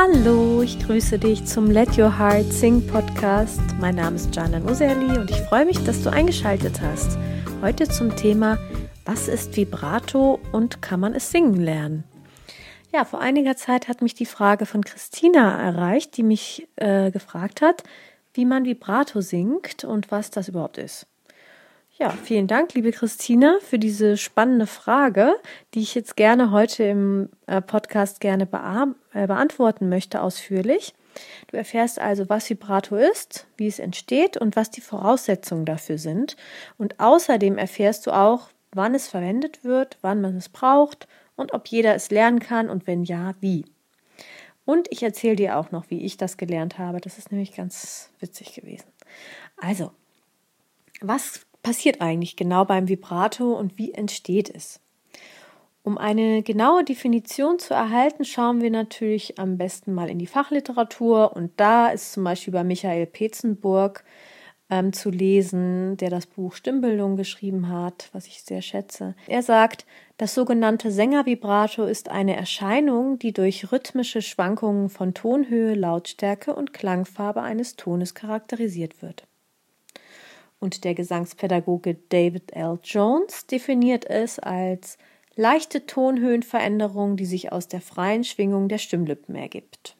Hallo, ich grüße dich zum Let Your Heart Sing Podcast. Mein Name ist Jana Nuserli und ich freue mich, dass du eingeschaltet hast. Heute zum Thema, was ist Vibrato und kann man es singen lernen? Ja, vor einiger Zeit hat mich die Frage von Christina erreicht, die mich äh, gefragt hat, wie man Vibrato singt und was das überhaupt ist. Ja, vielen Dank, liebe Christina, für diese spannende Frage, die ich jetzt gerne heute im äh, Podcast gerne äh, beantworten möchte ausführlich. Du erfährst also, was Vibrato ist, wie es entsteht und was die Voraussetzungen dafür sind. Und außerdem erfährst du auch, wann es verwendet wird, wann man es braucht und ob jeder es lernen kann und wenn ja, wie. Und ich erzähle dir auch noch, wie ich das gelernt habe. Das ist nämlich ganz witzig gewesen. Also, was passiert eigentlich genau beim Vibrato und wie entsteht es? Um eine genaue Definition zu erhalten, schauen wir natürlich am besten mal in die Fachliteratur und da ist zum Beispiel bei Michael Petzenburg ähm, zu lesen, der das Buch Stimmbildung geschrieben hat, was ich sehr schätze. Er sagt, das sogenannte Sängervibrato ist eine Erscheinung, die durch rhythmische Schwankungen von Tonhöhe, Lautstärke und Klangfarbe eines Tones charakterisiert wird und der Gesangspädagoge David L. Jones definiert es als leichte Tonhöhenveränderung, die sich aus der freien Schwingung der Stimmlippen ergibt.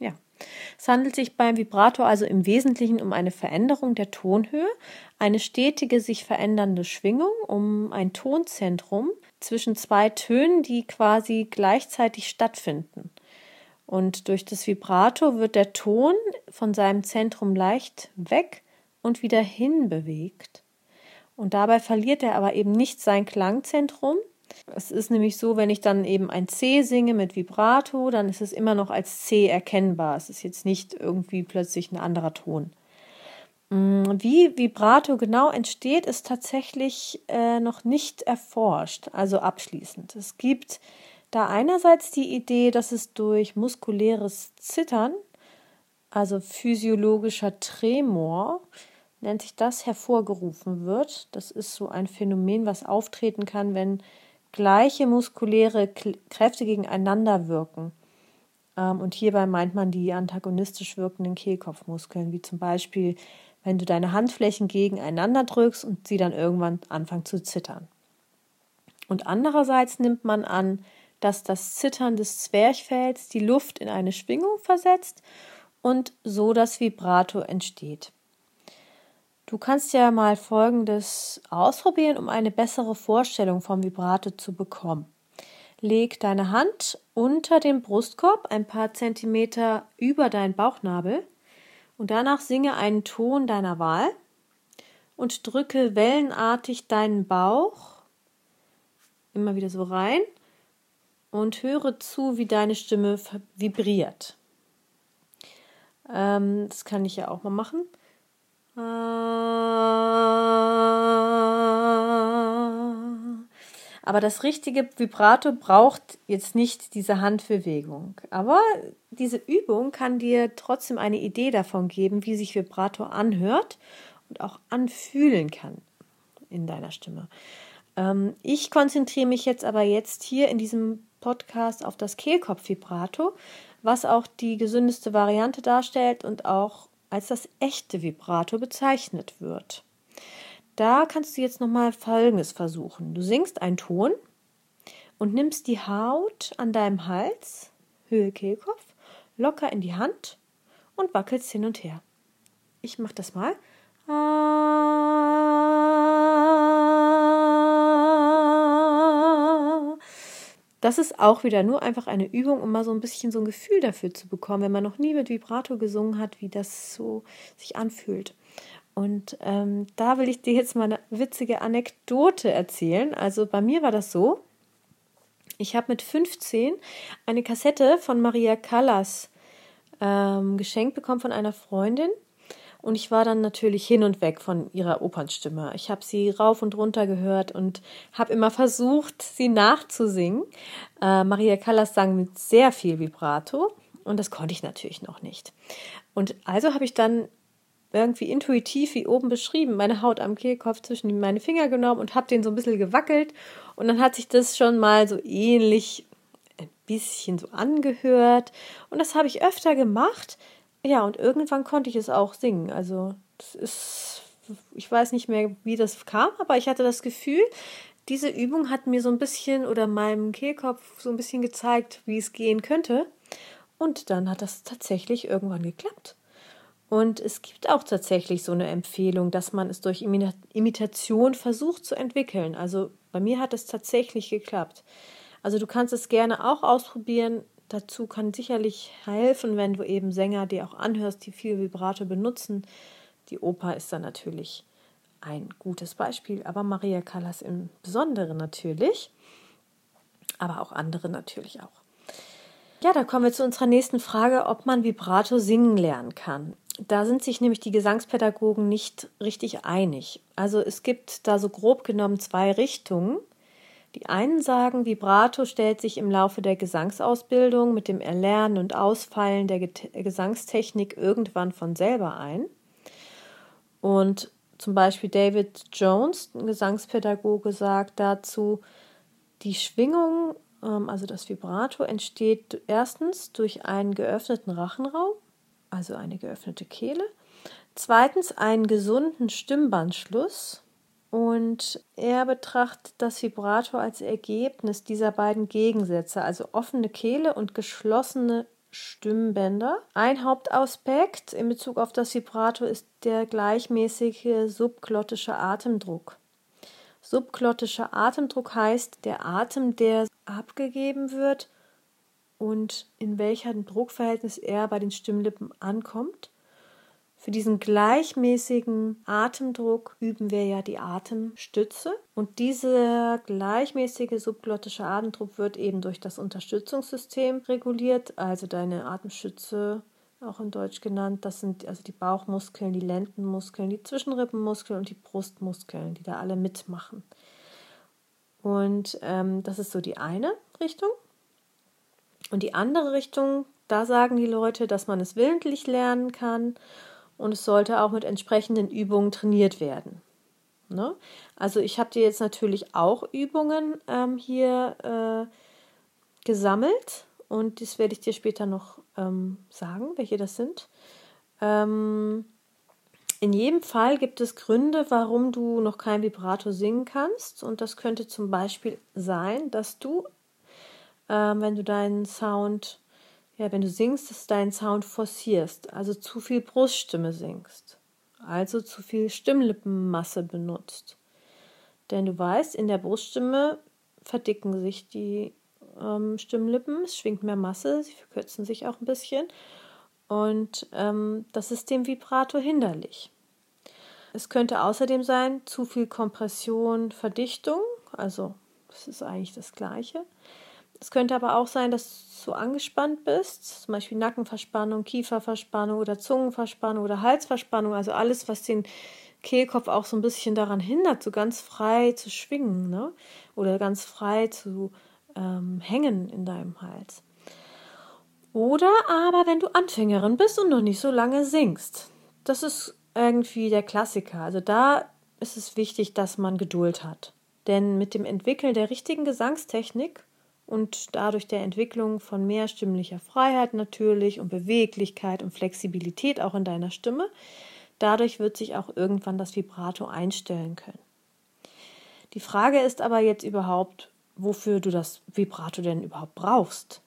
Ja, es handelt sich beim Vibrato also im Wesentlichen um eine Veränderung der Tonhöhe, eine stetige sich verändernde Schwingung um ein Tonzentrum zwischen zwei Tönen, die quasi gleichzeitig stattfinden. Und durch das Vibrato wird der Ton von seinem Zentrum leicht weg und wieder hinbewegt. Und dabei verliert er aber eben nicht sein Klangzentrum. Es ist nämlich so, wenn ich dann eben ein C singe mit Vibrato, dann ist es immer noch als C erkennbar. Es ist jetzt nicht irgendwie plötzlich ein anderer Ton. Mm, wie Vibrato genau entsteht, ist tatsächlich äh, noch nicht erforscht, also abschließend. Es gibt da einerseits die Idee, dass es durch muskuläres Zittern, also physiologischer Tremor, nennt sich das, hervorgerufen wird. Das ist so ein Phänomen, was auftreten kann, wenn gleiche muskuläre Kräfte gegeneinander wirken. Ähm, und hierbei meint man die antagonistisch wirkenden Kehlkopfmuskeln, wie zum Beispiel, wenn du deine Handflächen gegeneinander drückst und sie dann irgendwann anfangen zu zittern. Und andererseits nimmt man an, dass das Zittern des Zwerchfells die Luft in eine Schwingung versetzt und so das Vibrato entsteht. Du kannst ja mal Folgendes ausprobieren, um eine bessere Vorstellung vom Vibrato zu bekommen. Leg deine Hand unter dem Brustkorb ein paar Zentimeter über deinen Bauchnabel und danach singe einen Ton deiner Wahl und drücke wellenartig deinen Bauch immer wieder so rein und höre zu, wie deine Stimme vibriert. Ähm, das kann ich ja auch mal machen. Aber das richtige Vibrato braucht jetzt nicht diese Handbewegung. Aber diese Übung kann dir trotzdem eine Idee davon geben, wie sich Vibrato anhört und auch anfühlen kann in deiner Stimme. Ähm, ich konzentriere mich jetzt aber jetzt hier in diesem Podcast auf das Kehlkopfvibrato, was auch die gesündeste Variante darstellt und auch als das echte Vibrato bezeichnet wird. Da kannst du jetzt nochmal Folgendes versuchen. Du singst einen Ton und nimmst die Haut an deinem Hals, Höhe Kehlkopf, locker in die Hand und wackelst hin und her. Ich mach das mal. Das ist auch wieder nur einfach eine Übung, um mal so ein bisschen so ein Gefühl dafür zu bekommen, wenn man noch nie mit Vibrato gesungen hat, wie das so sich anfühlt. Und ähm, da will ich dir jetzt mal eine witzige Anekdote erzählen. Also bei mir war das so, ich habe mit 15 eine Kassette von Maria Callas ähm, geschenkt bekommen von einer Freundin. Und ich war dann natürlich hin und weg von ihrer Opernstimme. Ich habe sie rauf und runter gehört und habe immer versucht, sie nachzusingen. Äh, Maria Callas sang mit sehr viel Vibrato und das konnte ich natürlich noch nicht. Und also habe ich dann irgendwie intuitiv, wie oben beschrieben, meine Haut am Kehlkopf zwischen meine Finger genommen und habe den so ein bisschen gewackelt. Und dann hat sich das schon mal so ähnlich, bisschen so angehört und das habe ich öfter gemacht. Ja, und irgendwann konnte ich es auch singen. Also, das ist, ich weiß nicht mehr, wie das kam, aber ich hatte das Gefühl, diese Übung hat mir so ein bisschen oder meinem Kehlkopf so ein bisschen gezeigt, wie es gehen könnte. Und dann hat das tatsächlich irgendwann geklappt. Und es gibt auch tatsächlich so eine Empfehlung, dass man es durch Imitation versucht zu entwickeln. Also bei mir hat es tatsächlich geklappt. Also du kannst es gerne auch ausprobieren. Dazu kann sicherlich helfen, wenn du eben Sänger dir auch anhörst, die viel Vibrato benutzen. Die Oper ist da natürlich ein gutes Beispiel, aber Maria Callas im Besonderen natürlich, aber auch andere natürlich auch. Ja, da kommen wir zu unserer nächsten Frage, ob man Vibrato singen lernen kann. Da sind sich nämlich die Gesangspädagogen nicht richtig einig. Also es gibt da so grob genommen zwei Richtungen. Die einen sagen, Vibrato stellt sich im Laufe der Gesangsausbildung mit dem Erlernen und Ausfallen der Gesangstechnik irgendwann von selber ein. Und zum Beispiel David Jones, ein Gesangspädagoge, sagt dazu, die Schwingung, ähm, also das Vibrato, entsteht erstens durch einen geöffneten Rachenraum also eine geöffnete Kehle. Zweitens einen gesunden Stimmbandschluss. Und er betrachtet das Vibrato als Ergebnis dieser beiden Gegensätze, also offene Kehle und geschlossene Stimmbänder. Ein Hauptaspekt in Bezug auf das Vibrato ist der gleichmäßige subglottische Atemdruck. Subglottischer Atemdruck heißt der Atem, der abgegeben wird und in welchem Druckverhältnis er bei den Stimmlippen ankommt. Für diesen gleichmäßigen Atemdruck üben wir ja die Atemstütze und dieser gleichmäßige subglottische Atemdruck wird eben durch das Unterstützungssystem reguliert, also deine Atemstütze auch in Deutsch genannt, das sind also die Bauchmuskeln, die Lendenmuskeln, die Zwischenrippenmuskeln und die Brustmuskeln, die da alle mitmachen. Und ähm, das ist so die eine Richtung. Und die andere Richtung, da sagen die Leute, dass man es willentlich lernen kann und es sollte auch mit entsprechenden Übungen trainiert werden. Ne? Also ich habe dir jetzt natürlich auch Übungen ähm, hier äh, gesammelt und das werde ich dir später noch ähm, sagen, welche das sind. Ähm, in jedem Fall gibt es Gründe, warum du noch kein Vibrato singen kannst. Und das könnte zum Beispiel sein, dass du ähm, wenn du deinen Sound, ja, wenn du singst, dass du deinen Sound forcierst, also zu viel Bruststimme singst, also zu viel Stimmlippenmasse benutzt. Denn du weißt, in der Bruststimme verdicken sich die ähm, Stimmlippen, es schwingt mehr Masse, sie verkürzen sich auch ein bisschen und ähm, das ist dem Vibrato hinderlich. Es könnte außerdem sein, zu viel Kompression, Verdichtung, also das ist eigentlich das Gleiche. Es könnte aber auch sein, dass du angespannt bist, zum Beispiel Nackenverspannung, Kieferverspannung oder Zungenverspannung oder Halsverspannung, also alles, was den Kehlkopf auch so ein bisschen daran hindert, so ganz frei zu schwingen ne? oder ganz frei zu ähm, hängen in deinem Hals. Oder aber, wenn du Anfängerin bist und noch nicht so lange singst. Das ist irgendwie der Klassiker. Also da ist es wichtig, dass man Geduld hat. Denn mit dem Entwickeln der richtigen Gesangstechnik und dadurch der Entwicklung von mehr stimmlicher Freiheit natürlich und Beweglichkeit und Flexibilität auch in deiner Stimme. Dadurch wird sich auch irgendwann das Vibrato einstellen können. Die Frage ist aber jetzt überhaupt, wofür du das Vibrato denn überhaupt brauchst.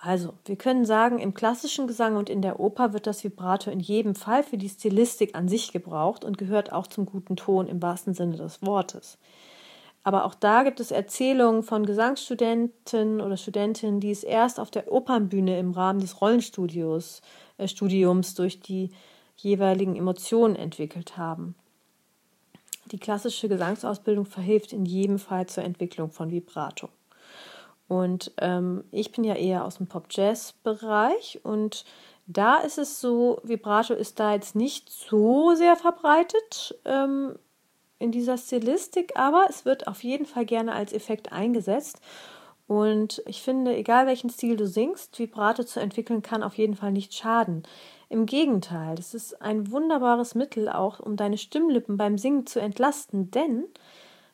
Also, wir können sagen, im klassischen Gesang und in der Oper wird das Vibrato in jedem Fall für die Stilistik an sich gebraucht und gehört auch zum guten Ton im wahrsten Sinne des Wortes. Aber auch da gibt es Erzählungen von Gesangsstudenten oder Studentinnen, die es erst auf der Opernbühne im Rahmen des Rollenstudios äh, Studiums durch die jeweiligen Emotionen entwickelt haben. Die klassische Gesangsausbildung verhilft in jedem Fall zur Entwicklung von Vibrato. Und ähm, ich bin ja eher aus dem Pop-Jazz-Bereich und da ist es so, Vibrato ist da jetzt nicht so sehr verbreitet. Ähm, in dieser Stilistik, aber es wird auf jeden Fall gerne als Effekt eingesetzt. Und ich finde, egal welchen Stil du singst, Vibrato zu entwickeln kann auf jeden Fall nicht schaden. Im Gegenteil, es ist ein wunderbares Mittel auch, um deine Stimmlippen beim Singen zu entlasten, denn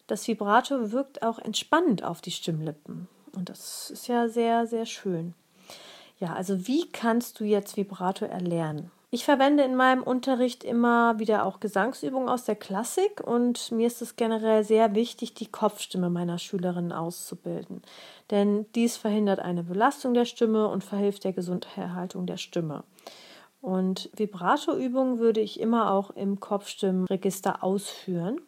das Vibrato wirkt auch entspannend auf die Stimmlippen. Und das ist ja sehr, sehr schön. Ja, also wie kannst du jetzt Vibrato erlernen? Ich verwende in meinem Unterricht immer wieder auch Gesangsübungen aus der Klassik und mir ist es generell sehr wichtig, die Kopfstimme meiner Schülerinnen auszubilden. Denn dies verhindert eine Belastung der Stimme und verhilft der Gesunderhaltung der Stimme. Und Vibrato-Übungen würde ich immer auch im Kopfstimmenregister ausführen.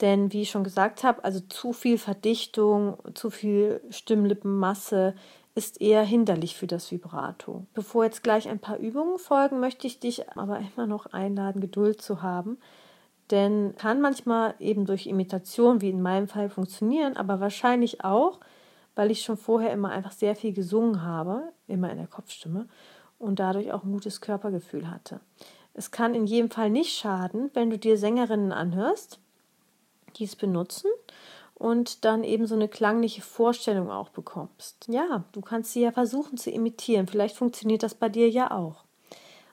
Denn wie ich schon gesagt habe, also zu viel Verdichtung, zu viel Stimmlippenmasse ist eher hinderlich für das Vibrato. Bevor jetzt gleich ein paar Übungen folgen, möchte ich dich aber immer noch einladen, Geduld zu haben. Denn kann manchmal eben durch Imitation, wie in meinem Fall, funktionieren, aber wahrscheinlich auch, weil ich schon vorher immer einfach sehr viel gesungen habe, immer in der Kopfstimme, und dadurch auch ein gutes Körpergefühl hatte. Es kann in jedem Fall nicht schaden, wenn du dir Sängerinnen anhörst, die es benutzen und dann eben so eine klangliche Vorstellung auch bekommst. Ja, du kannst sie ja versuchen zu imitieren. Vielleicht funktioniert das bei dir ja auch.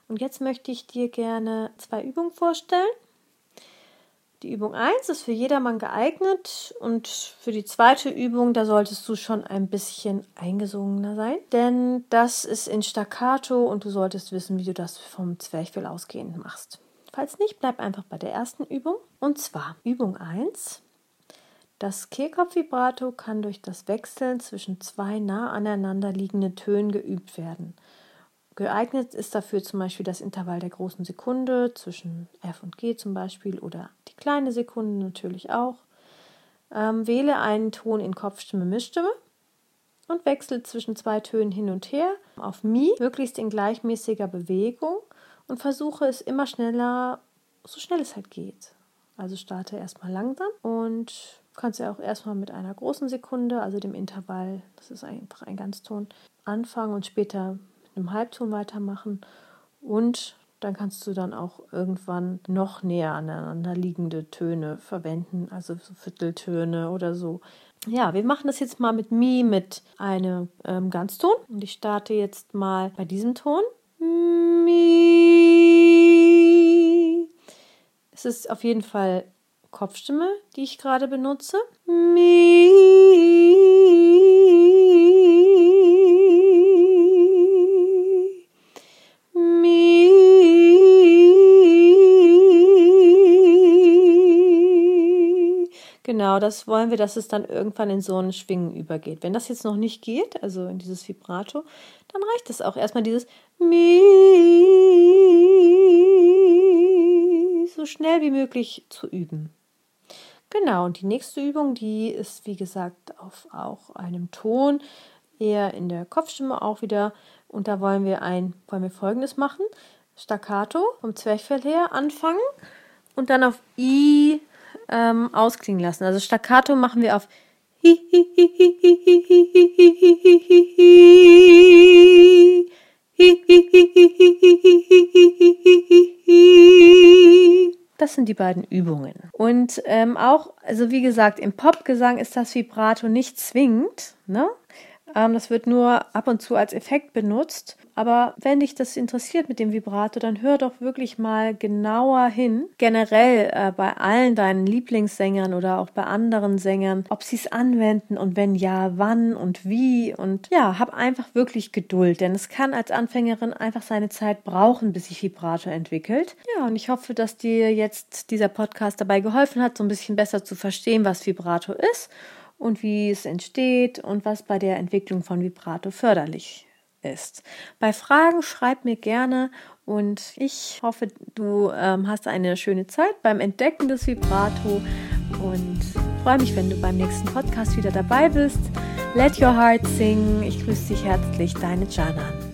Und jetzt möchte ich dir gerne zwei Übungen vorstellen. Die Übung 1 ist für jedermann geeignet und für die zweite Übung, da solltest du schon ein bisschen eingesungener sein, denn das ist in Staccato und du solltest wissen, wie du das vom Zwerchfell ausgehend machst. Falls nicht, bleib einfach bei der ersten Übung. Und zwar Übung 1 das Kehlkopfvibrato kann durch das Wechseln zwischen zwei nah aneinander liegenden Tönen geübt werden. Geeignet ist dafür zum Beispiel das Intervall der großen Sekunde zwischen F und G zum Beispiel oder die kleine Sekunde natürlich auch. Ähm, wähle einen Ton in Kopfstimme, Mischstimme und wechsle zwischen zwei Tönen hin und her auf Mi, möglichst in gleichmäßiger Bewegung und versuche es immer schneller, so schnell es halt geht. Also starte erstmal langsam und kannst ja auch erstmal mit einer großen Sekunde, also dem Intervall, das ist einfach ein Ganzton, anfangen und später mit einem Halbton weitermachen. Und dann kannst du dann auch irgendwann noch näher aneinander liegende Töne verwenden, also so Vierteltöne oder so. Ja, wir machen das jetzt mal mit Mi mit einem ähm, Ganzton. Und ich starte jetzt mal bei diesem Ton. Mi. Es ist auf jeden Fall Kopfstimme, die ich gerade benutze. Mi. Mi. Genau, das wollen wir, dass es dann irgendwann in so ein Schwingen übergeht. Wenn das jetzt noch nicht geht, also in dieses Vibrato, dann reicht es auch erstmal dieses Mi so schnell wie möglich zu üben. Genau, und die nächste Übung, die ist wie gesagt auf auch einem Ton, eher in der Kopfstimme auch wieder. Und da wollen wir ein, wollen wir folgendes machen: Staccato vom Zwerchfell her anfangen und dann auf I ähm, ausklingen lassen. Also Staccato machen wir auf das sind die beiden Übungen. Und ähm, auch, also wie gesagt, im Popgesang ist das Vibrato nicht zwingend. Ne? Ähm, das wird nur ab und zu als Effekt benutzt. Aber wenn dich das interessiert mit dem Vibrato, dann hör doch wirklich mal genauer hin. Generell äh, bei allen deinen Lieblingssängern oder auch bei anderen Sängern, ob sie es anwenden und wenn ja, wann und wie. Und ja, hab einfach wirklich Geduld, denn es kann als Anfängerin einfach seine Zeit brauchen, bis sich Vibrato entwickelt. Ja, und ich hoffe, dass dir jetzt dieser Podcast dabei geholfen hat, so ein bisschen besser zu verstehen, was Vibrato ist und wie es entsteht und was bei der Entwicklung von Vibrato förderlich ist. Bei Fragen schreib mir gerne und ich hoffe, du ähm, hast eine schöne Zeit beim Entdecken des Vibrato und freue mich, wenn du beim nächsten Podcast wieder dabei bist. Let Your Heart Sing. Ich grüße dich herzlich, deine Janan.